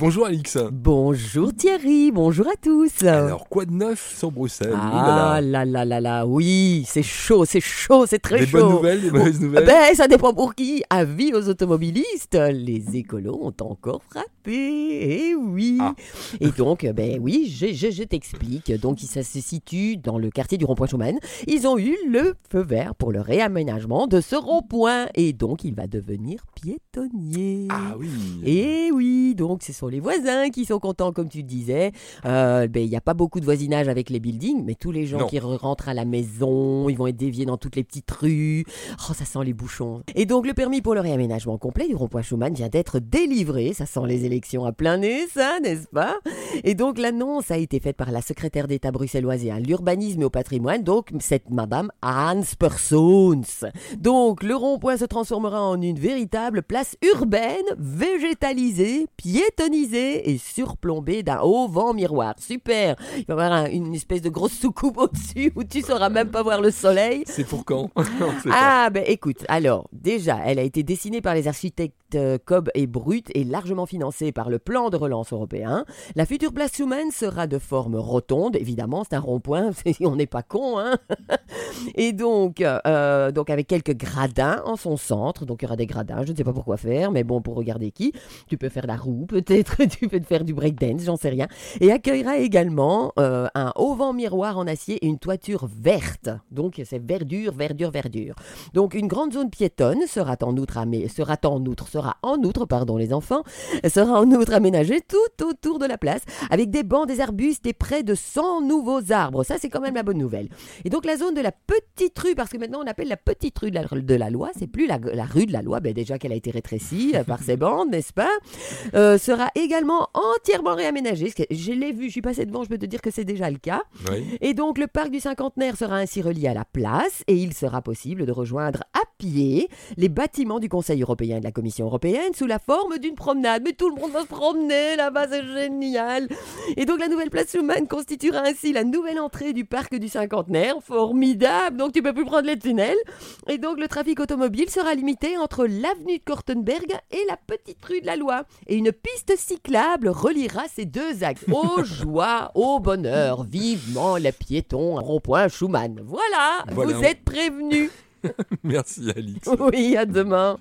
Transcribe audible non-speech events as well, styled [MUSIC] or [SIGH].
Bonjour Alix. Bonjour Thierry, bonjour à tous. Alors, quoi de neuf sur Bruxelles? Ah là là là là, oui, c'est chaud, c'est chaud, c'est très Des chaud. bonnes nouvelles, des mauvaises nouvelles? Ben, ça dépend pour qui. Avis aux automobilistes, les écolos ont encore frappé. Eh oui. Ah. Et donc, ben oui, je, je- je t'explique. Donc, ça se situe dans le quartier du rond-point Schumann. Ils ont eu le feu vert pour le réaménagement de ce rond-point. Et donc, il va devenir piétonnier. Ah oui. Et oui, donc ce sont les voisins qui sont contents, comme tu disais. Euh, ben, Il n'y a pas beaucoup de voisinage avec les buildings, mais tous les gens Non. qui re- rentrent à la maison, ils vont être déviés dans toutes les petites rues. Oh, ça sent les bouchons. Et donc le permis pour le réaménagement complet du rond-point Schumann vient d'être délivré. Ça sent les élections à plein nez, ça, n'est-ce pas? Et donc l'annonce a été faite par la secrétaire d'État bruxelloise et à l'urbanisme et au patrimoine, donc cette madame Hans Persons. Donc, le rond-point se transformera en une véritable place urbaine, végétalisée, et surplombée d'un haut vent miroir. Super Il va y avoir un- une espèce de grosse soucoupe [LAUGHS] au-dessus où tu sauras même pas voir le soleil. C'est pour quand? [LAUGHS] Ah, ben écoute, alors, déjà, elle a été dessinée par les architectes euh, Cobb et Brut et largement financée par le plan de relance européen. La future place Schumann sera de forme rotonde, évidemment, c'est un rond-point, [LAUGHS] on n'est pas con, hein Et donc, euh, donc, avec quelques gradins en son centre, donc il y aura des gradins, je ne sais pas pourquoi faire, mais bon, pour regarder qui, tu peux faire la roue, peut-être, tu peux te faire du breakdance, j'en sais rien, et accueillera également euh, un haut vent miroir en acier et une toiture verte. Donc, c'est verdure, verdure, verdure. Donc une grande zone piétonne sera en outre, sera en outre, sera en outre, pardon les enfants, sera en outre aménagée tout autour de la place avec des bancs, des arbustes et près de 100 nouveaux arbres. Ça c'est quand même la bonne nouvelle. Et donc la zone de la petite rue, parce que maintenant on appelle la petite rue de la, de loi, c'est plus la, la rue de la loi, ben déjà qu'elle a été rétrécie euh, par ces bandes, n'est-ce pas Euh, Sera également entièrement que- Je l'ai vu, je suis passée devant, je peux te dire que c'est déjà le cas. Oui. Et donc le parc du cinquantenaire sera ainsi relié à la place et il sera possible de rejoindre les bâtiments du Conseil européen et de la Commission européenne sous la forme d'une promenade. Mais tout le monde va se promener là-bas, c'est génial. Et donc la nouvelle place Schumann constituera ainsi la nouvelle entrée du parc du cinquantenaire. Formidable, donc tu peux plus prendre les tunnels. Et donc le trafic automobile sera limité entre l'avenue de Kortenberg et la petite rue de la Loi. Et une piste cyclable reliera ces deux axes. Aux [LAUGHS] joie, au bonheur, vivement les piétons, rond-point Schumann. Voilà, Voilà. vous êtes prévenus. [LAUGHS] Merci Alix. Oui, à demain.